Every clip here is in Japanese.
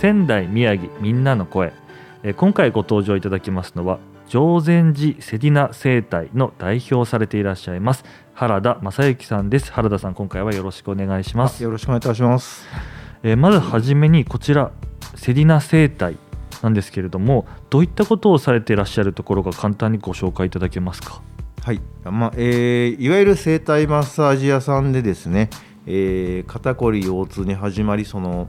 仙台宮城みんなの声。えー今回ご登場いただきますのは常禅寺セディナ生態の代表をされていらっしゃいます原田正幸さんです。原田さん今回はよろしくお願いします、よろしくお願いいたします。えーまずはじめにこちらセディナ生態なんですけれどもどういったことをされていらっしゃるところか簡単にご紹介いただけますか？はい、まあえーいわゆる整体マッサージ屋さんでですね、えー肩こり腰痛に始まりその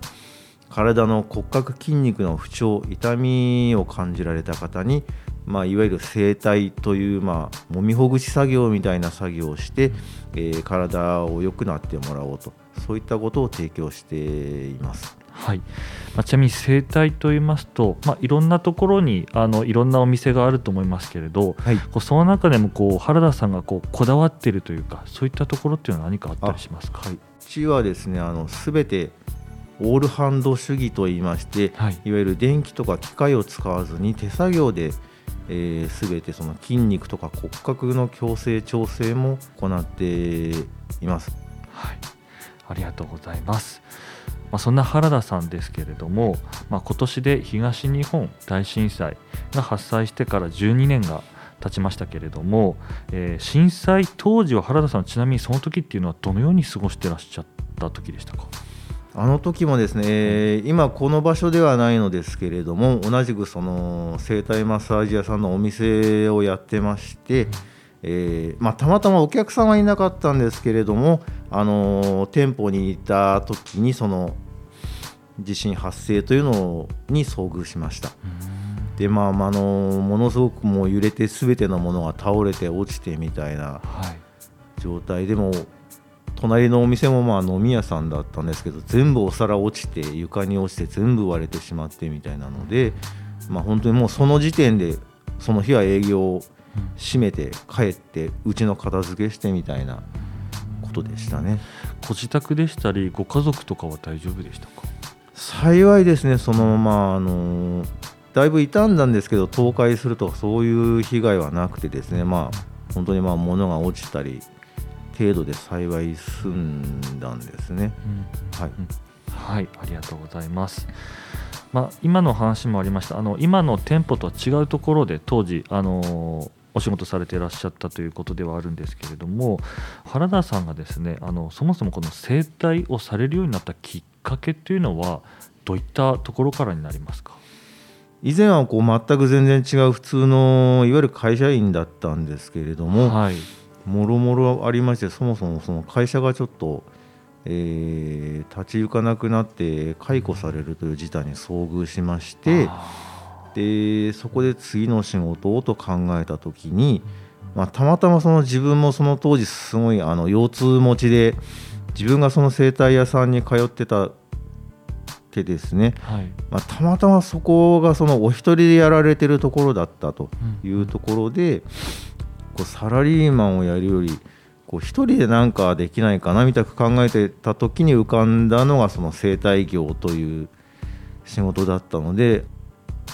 体の骨格筋肉の不調痛みを感じられた方に、まあ、いわゆる整体という、まあ、もみほぐし作業みたいな作業をして、えー体を良くなってもらおうと。そういったことを提供しています。はい、まあ、ちなみに整体といいますと、まあ、いろんなところにあのいろんなお店があると思いますけれど、はい。こうその中でもこう原田さんがこうこだわっているというかそういったところっていうのは何かあったりしますか？はい、うちはですねあの全てオールハンド主義といいまして、はいいわゆる電気とか機械を使わずに手作業で、えー、全てその筋肉とか骨格の矯正調整も行っています。はい、ありがとうございます。まあ、そんな原田さんですけれども、まあ、今年で東日本大震災が発災してから12年が経ちましたけれども、えー震災当時は原田さんちなみにその時っていうのはどのように過ごしてらっしゃった時でしたか？あの時もですね、えー今この場所ではないのですけれども同じくその整体マッサージ屋さんのお店をやってまして、えーまあ、たまたまお客さんはいなかったんですけれども、あのー店舗にいた時にその地震発生というのに遭遇しました。でまあ、まああのものすごくもう揺れて全てのものが倒れて落ちてみたいなはい。状態でも隣のお店もまあ飲み屋さんだったんですけど全部お皿落ちて床に落ちて全部割れてしまってみたいなので、まあ、本当にもうその時点でその日は営業を閉めて帰ってうちの片付けしてみたいなことでしたね。ご自宅でしたりご家族とかは大丈夫でしたか？幸いですねそのまああのだいぶ傷んだんですけど倒壊するとかそういう被害はなくてですねまあ本当にまあ物が落ちたり程度で幸い済んだんですね。はい、はい、ありがとうございます。まあ、今の話もありました。あの今の店舗とは違うところで当時あのお仕事されていらっしゃったということではあるんですけれども原田さんがですねあのそもそもこの整体をされるようになったきっかけというのはどういったところからになりますか？以前はこう全く全然違う普通のいわゆる会社員だったんですけれども、はい、もろもろありましてそもそもその会社がちょっと、えー立ち行かなくなって解雇されるという事態に遭遇しましてでそこで次の仕事をと考えた時に、まあ、たまたまその自分もその当時すごいあの腰痛持ちで自分がその整体屋さんに通ってたってですね、はい。まあ、たまたまそこがそのお一人でやられてるところだったというところで、こうサラリーマンをやるよりこう一人で何かできないかなみたく考えてた時に浮かんだのがその生態業という仕事だったので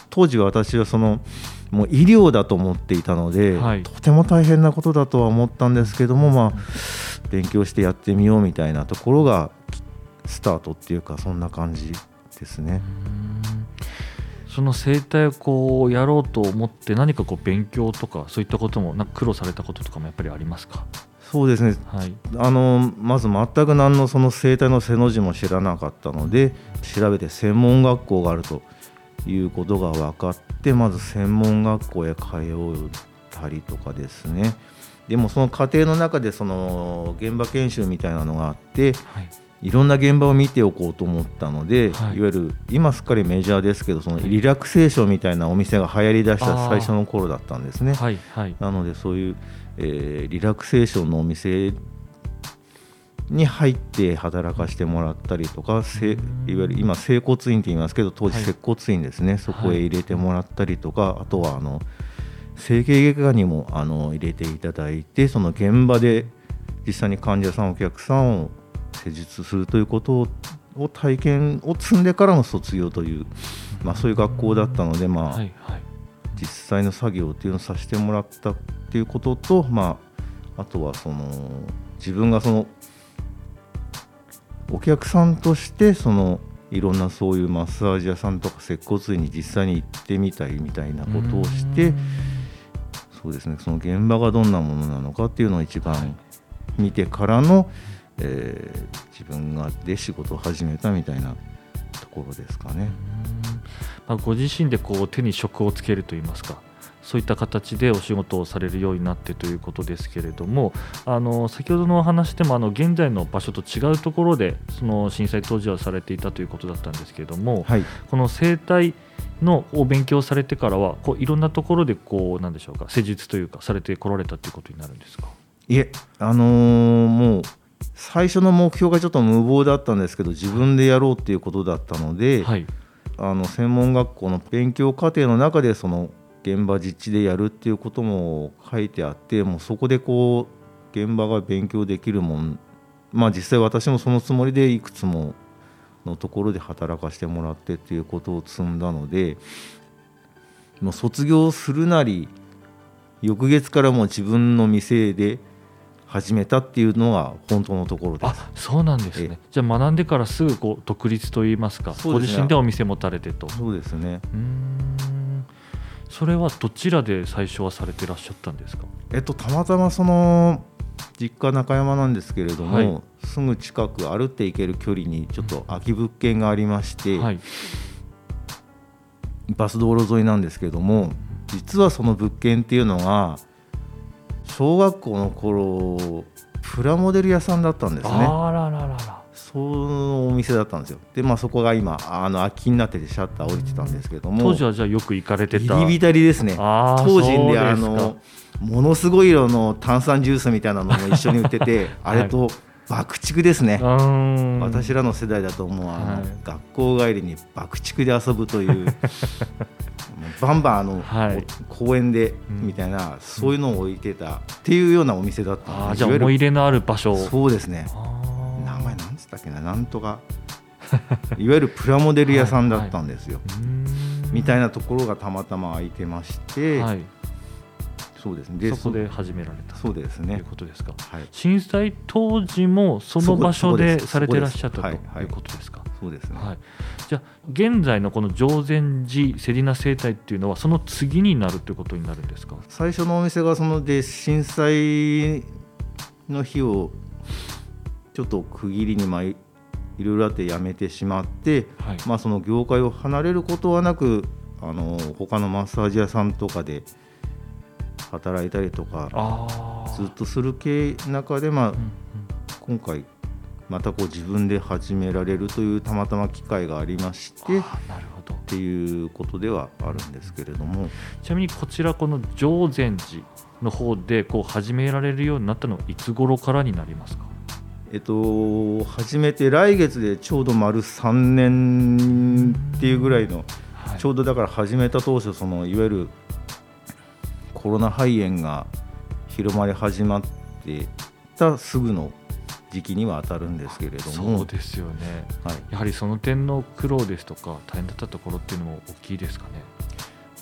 当時私はそのもう医療だと思っていたので、はいとても大変なことだとは思ったんですけども、まあ、勉強してやってみようみたいなところがスタートっていうかそんな感じですね。その整体をこうやろうと思って何かこう勉強とかそういったこともなんか苦労されたこととかもやっぱりありますか？そうですね。はい。あのまず全く何のその生態の背の字も知らなかったので調べて専門学校があるということが分かってまず専門学校へ通ったりとかですね。でもその過程の中でその現場研修みたいなのがあってはいいろんな現場を見ておこうと思ったので、はい。い、わゆる今すっかりメジャーですけどそのリラクセーションみたいなお店が流行りだした最初の頃だったんですね。はいはい。なのでそういう、えーリラクセーションのお店に入って働かしてもらったりとかせいわゆる今整骨院って言いますけど当時接骨院ですね、はい、そこへ入れてもらったりとか、あとはあの整形外科にもあの入れていただいてその現場で実際に患者さんお客さんを施術するということを体験を積んでからの卒業という、まあ、そういう学校だったので、まあ、はいはい、実際の作業っていうのをさせてもらったっていうことと、まあ、あとはその自分がそのお客さんとしてそのいろんなそういうマッサージ屋さんとか接骨院に実際に行ってみたいみたいなことをしてそうですねその現場がどんなものなのかっていうのを一番見てからの、えー、自分がで仕事を始めたみたいなところですかね。まあ、ご自身でこう手に職をつけるといいますかそういった形でお仕事をされるようになってということですけれどもあの先ほどのお話でもあの現在の場所と違うところでその震災当時はされていたということだったんですけれども、はい、この生態のを勉強されてからはこういろんなところでこうなんでしょうか施術というかされてこられたということになるんですか？いえあのー、もう最初の目標がちょっと無謀だったんですけど自分でやろうっていうことだったので、はい、あの専門学校の勉強過程の中でその現場実地でやるっていうことも書いてあってもうそこでこう現場が勉強できるもんまあ実際私もそのつもりでいくつものところで働かせてもらってっていうことを積んだのでもう卒業するなり翌月からもう自分の店で始めたっていうのが本当のところです。あそうなんですね。じゃあ学んでからすぐこう独立といいますか、ね、ご自身でお店持たれてと。そうですね。うん。それはどちらで最初はされてらっしゃったんですか？えっとたまたまその実家中山なんですけれども、はい、すぐ近く歩って行ける距離にちょっと空き物件がありまして、はい、バス道路沿いなんですけども実はその物件っていうのが小学校の頃プラモデル屋さんだったんですね。あらららら。そのお店だったんですよ。でまあそこが今あの空きになっててシャッター降りてたんですけども。当時はじゃあよく行かれてた。ビリビタリですね。当時であのものすごい色の炭酸ジュースみたいなのも一緒に売ってて あれと爆竹ですね、私らの世代だともうあの、はい、学校帰りに爆竹で遊ぶというバンバンあの、はい、公園でみたいな、うん、そういうのを置いてたっていうようなお店だったあじゃあ思い入れのある場所。そうですね。ったっけななんとか。いわゆるプラモデル屋さんだったんですよ。はいはい、みたいなところがたまたま空いてまして、はい、そうですね。そこで始められた。そうですね。ということですか、はい、震災当時もその場所でされてらっしゃったということですか。そうですね、はい、じゃあ現在のこの常禅寺セリナ生態っていうのはその次になるということになるんですか？最初のお店がそので震災の日をちょっと区切りにまあいろいろあって辞めてしまって、はい、まあ、その業界を離れることはなくあの他のマッサージ屋さんとかで働いたりとかずっとする系中で、まあ、うんうん、今回またこう自分で始められるというたまたま機会がありましてなるほど。っていうことではあるんですけれども。ちなみにこちらこの常禅寺の方でこう始められるようになったのはいつ頃からになりますか？えっと、初めて来月でちょうど丸3年っていうぐらいの、はい、ちょうどだから始めた当初そのいわゆるコロナ肺炎が広まり始まってたすぐの時期には当たるんですけれども。そうですよね、はい、やはりその点の苦労ですとか大変だったところっていうのも大きいですかね。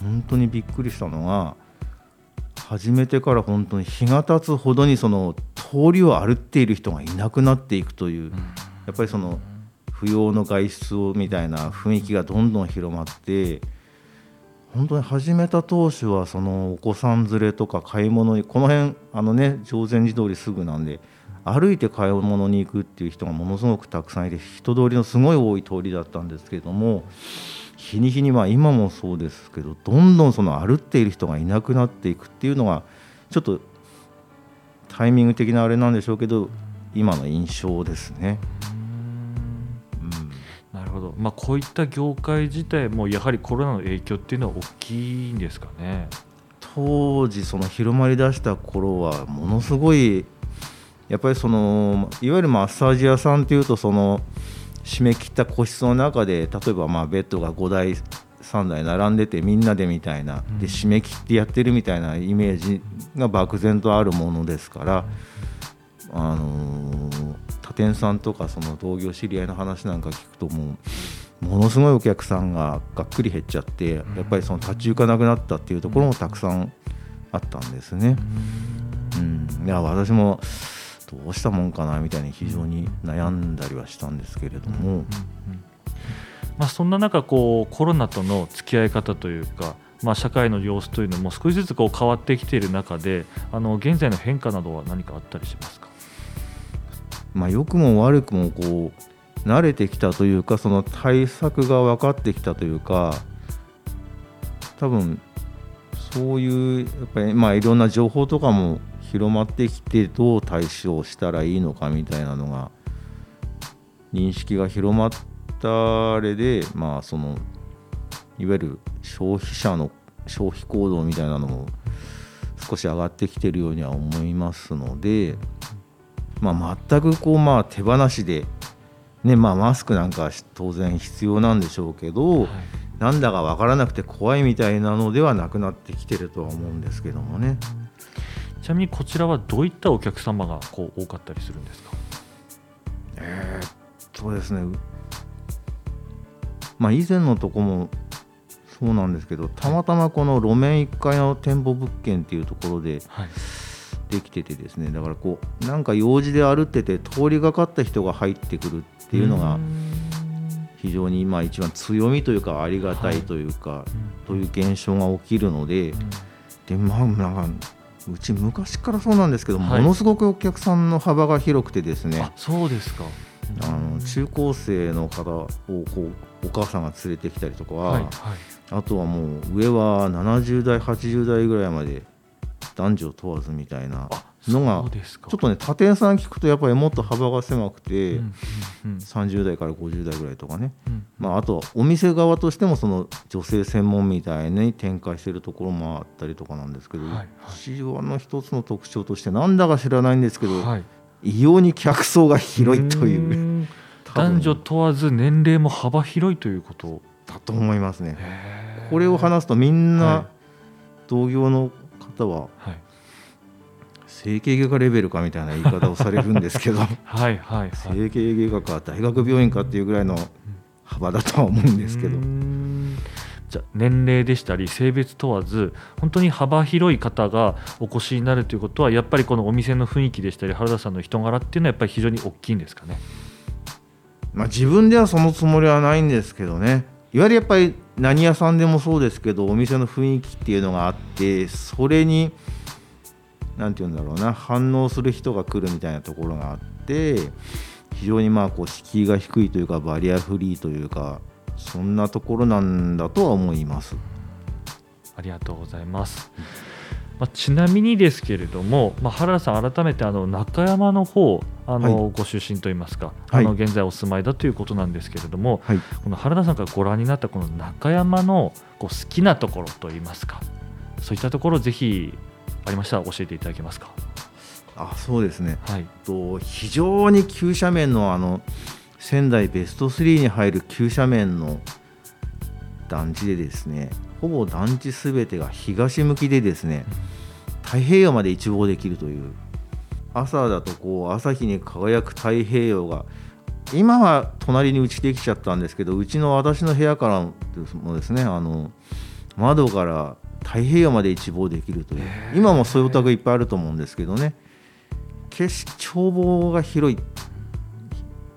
本当にびっくりしたのが始めてから本当に日が経つほどにその通りを歩っている人がいなくなっていくという、やっぱりその不要の外出をみたいな雰囲気がどんどん広まって本当に始めた当初はそのお子さん連れとか買い物にこの辺あのね常禅寺通りすぐなんで歩いて買い物に行くっていう人がものすごくたくさんいて人通りのすごい多い通りだったんですけれども日に日にまあ今もそうですけどどんどんその歩っている人がいなくなっていくっていうのがちょっとタイミング的なあれなんでしょうけど今の印象ですね。なるほど、まあ、こういった業界自体もやはりコロナの影響っていうのは大きいんですかね？当時その広まりだした頃はものすごいやっぱりそのいわゆるマッサージ屋さんっていうとその締め切った個室の中で例えばまあベッドが5台3台並んでてみんなでみたいなで締め切ってやってるみたいなイメージが漠然とあるものですから、あの他店さんとかその同業知り合いの話なんか聞くともうものすごいお客さんががっくり減っちゃってやっぱりその立ち行かなくなったっていうところもたくさんあったんですね。うん、いや私もどうしたもんかなみたいに非常に悩んだりはしたんですけれども。まあ、そんな中こうコロナとの付き合い方というか、まあ、社会の様子というのも少しずつこう変わってきている中であの現在の変化などは何かあったりしますか、まあ、良くも悪くもこう慣れてきたというかその対策が分かってきたというか多分そういうやっぱりまあいろんな情報とかも広まってきてどう対処したらいいのかみたいなのが認識が広まったあれでまあそのいわゆる消費者の消費行動みたいなのも少し上がってきてるようには思いますので、まあ、全くこうまあ手放しで、ねまあ、マスクなんか当然必要なんでしょうけど、はい、なんだか分からなくて怖いみたいなのではなくなってきてるとは思うんですけどもね。ちなみにこちらはどういったお客様がこう多かったりするんですか？えー、っとですね。まあ以前のとこもそうなんですけどたまたまこの路面1階の店舗物件っていうところでできててですね。だからこうなんか用事で歩ってて通りがかった人が入ってくるっていうのが非常にまあ一番強みというかありがたいというか、という現象が起きるので、でまあなんかうち昔からそうなんですけど、はい、ものすごくお客さんの幅が広くてですね。そうですか。あの中高生の方をこうお母さんが連れてきたりとかは、はいはい、あとはもう上は70代80代ぐらいまで男女問わずみたいなのがちょっとね他店さん聞くとやっぱりもっと幅が狭くて、うんうんうん、30代から50代ぐらいとかね、うん、まあ、あとはお店側としてもその女性専門みたいに展開してるところもあったりとかなんですけど、はいはい、市場の一つの特徴としてなんだか知らないんですけど、はい、異様に客層が広いという。男女問わず年齢も幅広いということだと。思いますね。これを話すとみんな同業の方は、はい整形外科レベルかみたいな言い方をされるんですけど はいはい、はい、整形外科か大学病院かっていうぐらいの幅だとは思うんですけど。じゃ年齢でしたり性別問わず本当に幅広い方がお越しになるということはやっぱりこのお店の雰囲気でしたり原田さんの人柄っていうのはやっぱり非常に大きいんですかね？まあ、自分ではそのつもりはないんですけどねいわゆるやっぱり何屋さんでもそうですけどお店の雰囲気っていうのがあってそれに何て言うんだろうな反応する人が来るみたいなところがあって非常にまあこう敷居が低いというかバリアフリーというかそんなところなんだとは思います。ありがとうございます。まあ、ちなみにですけれども、まあ、原田さん、改めてあの中山の方あの、はい、ご出身といいますか、はい、あの現在お住まいだということなんですけれども、はい、この原田さんからご覧になったこの中山のこう好きなところといいますか、そういったところぜひありましたら教えていただけますか？あそうですね、はい、と非常に急斜面のあの仙台ベスト3に入る急斜面の団地でですねほぼ団地すべてが東向きでですね太平洋まで一望できるという朝だとこう朝日に輝く太平洋が今は隣にうちできちゃったんですけどうちの私の部屋からもですねあの窓から太平洋まで一望できるという。今もそういうお宅いっぱいあると思うんですけどね。景色眺望が広い。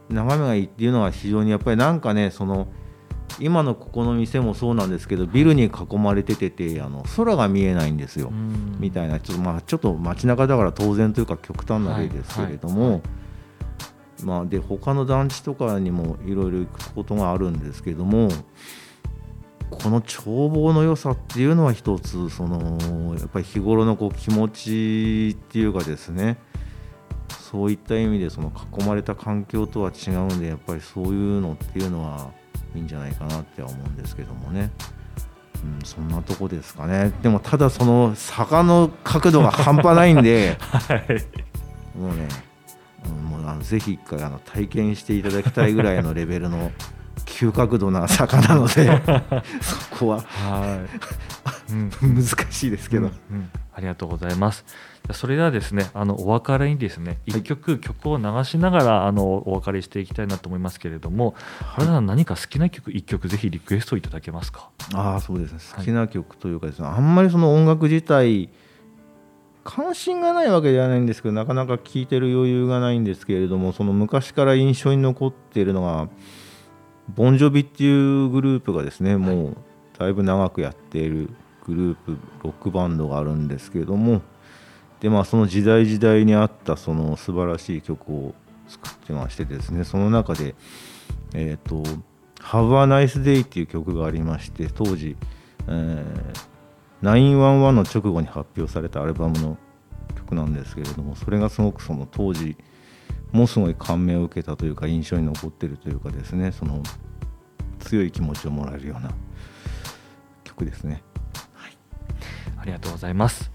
眺めがいいっていうのは非常にやっぱりなんかねその今のここの店もそうなんですけどビルに囲まれてててあの空が見えないんですよ。みたいな。ちょっとまあちょっと街中だから当然というか極端な例ですけれども、まあで他の団地とかにもいろいろ行くことがあるんですけどもこの眺望の良さっていうのは一つそのやっぱり日頃のこう気持ちっていうかですね。そういった意味でその囲まれた環境とは違うんでやっぱりそういうのっていうのはいいんじゃないかなって思うんですけどもね。うん、そんなとこですかね。でもただその坂の角度が半端ないんで、はい、もうねぜひ一回あの体験していただきたいぐらいのレベルの急角度な坂なので そこは。はい、うん、難しいですけど、うんうん、ありがとうございます。それではですねあのお別れにですね一曲、はい、曲を流しながらあのお別れしていきたいなと思いますけれども原田さん何か好きな曲一曲ぜひリクエストいただけますか？ああそうですね。好きな曲というかですね、はい、あんまりその音楽自体関心がないわけではないんですけどなかなか聴いてる余裕がないんですけれどもその昔から印象に残っているのがボンジョビっていうグループがですねもうだいぶ長くやっているグループロックバンドがあるんですけれどもでまあその時代時代に合ったその素晴らしい曲を作ってましてですねその中でえっ、ー、と「Have a Nice Day」っていう曲がありまして当時、えー911の直後に発表されたアルバムの曲なんですけれどもそれがすごくその当時もすごい感銘を受けたというか印象に残ってるというかですねその強い気持ちをもらえるような曲ですね。はい、ありがとうございます。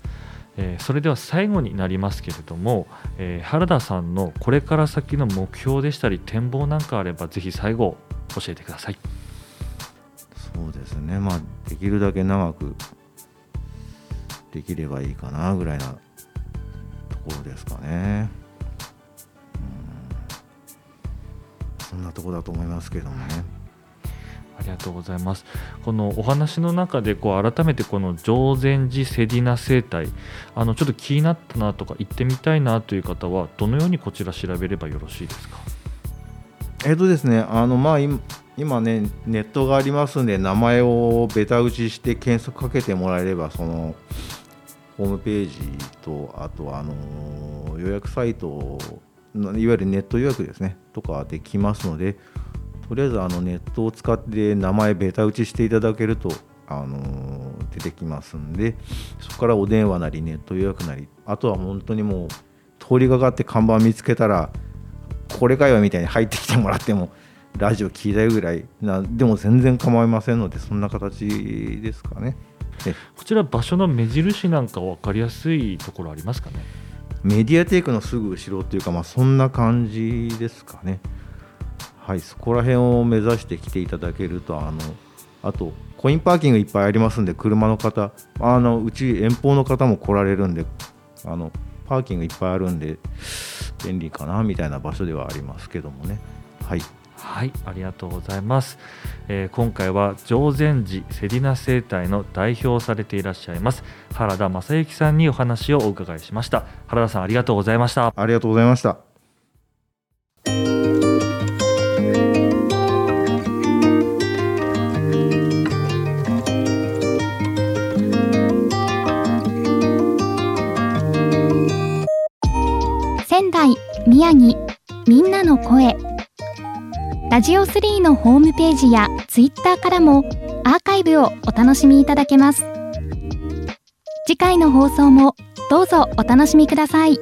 えー、それでは最後になりますけれども、えー、原田さんのこれから先の目標でしたり展望なんかあればぜひ最後教えてくださいそうですねまあできるだけ長くできればいいかなぐらいなところですかね。そんなとこだと思いますけどもね。ありがとうございます。このお話の中でこう改めてこの常禅寺セディナ生態あのちょっと気になったなとか行ってみたいなという方はどのようにこちら調べればよろしいですか？えっとですねあのまあ今ねネットがありますんで名前をベタ打ちして検索かけてもらえればそのホームページとあとあの予約サイトいわゆるネット予約ですねとかできますのでとりあえずあのネットを使って名前ベタ打ちしていただけるとあの出てきますんでそこからお電話なりネット予約なりあとは本当にもう通りがかって看板見つけたらこれかよみたいに入ってきてもらってもラジオ聞いたいぐらいなでも全然構いませんのでそんな形ですかね。こちら場所の目印なんか分かりやすいところありますかね？メディアテイクのすぐ後ろっていうか、まあ、そんな感じですかね。はいそこら辺を目指して来ていただけるとあのあとコインパーキングいっぱいありますんで車の方あのうち遠方の方も来られるんであのパーキングいっぱいあるんで便利かなみたいな場所ではありますけどもね。はい。はいありがとうございます、えー、今回は常禅寺セリナ生態の代表されていらっしゃいます原田正幸さんにお話をお伺いしました。原田さんありがとうございました。ありがとうございました。仙台宮城みんなの声ラジオ3のホームページやツイッターからもアーカイブをお楽しみいただけます。次回の放送もどうぞお楽しみください。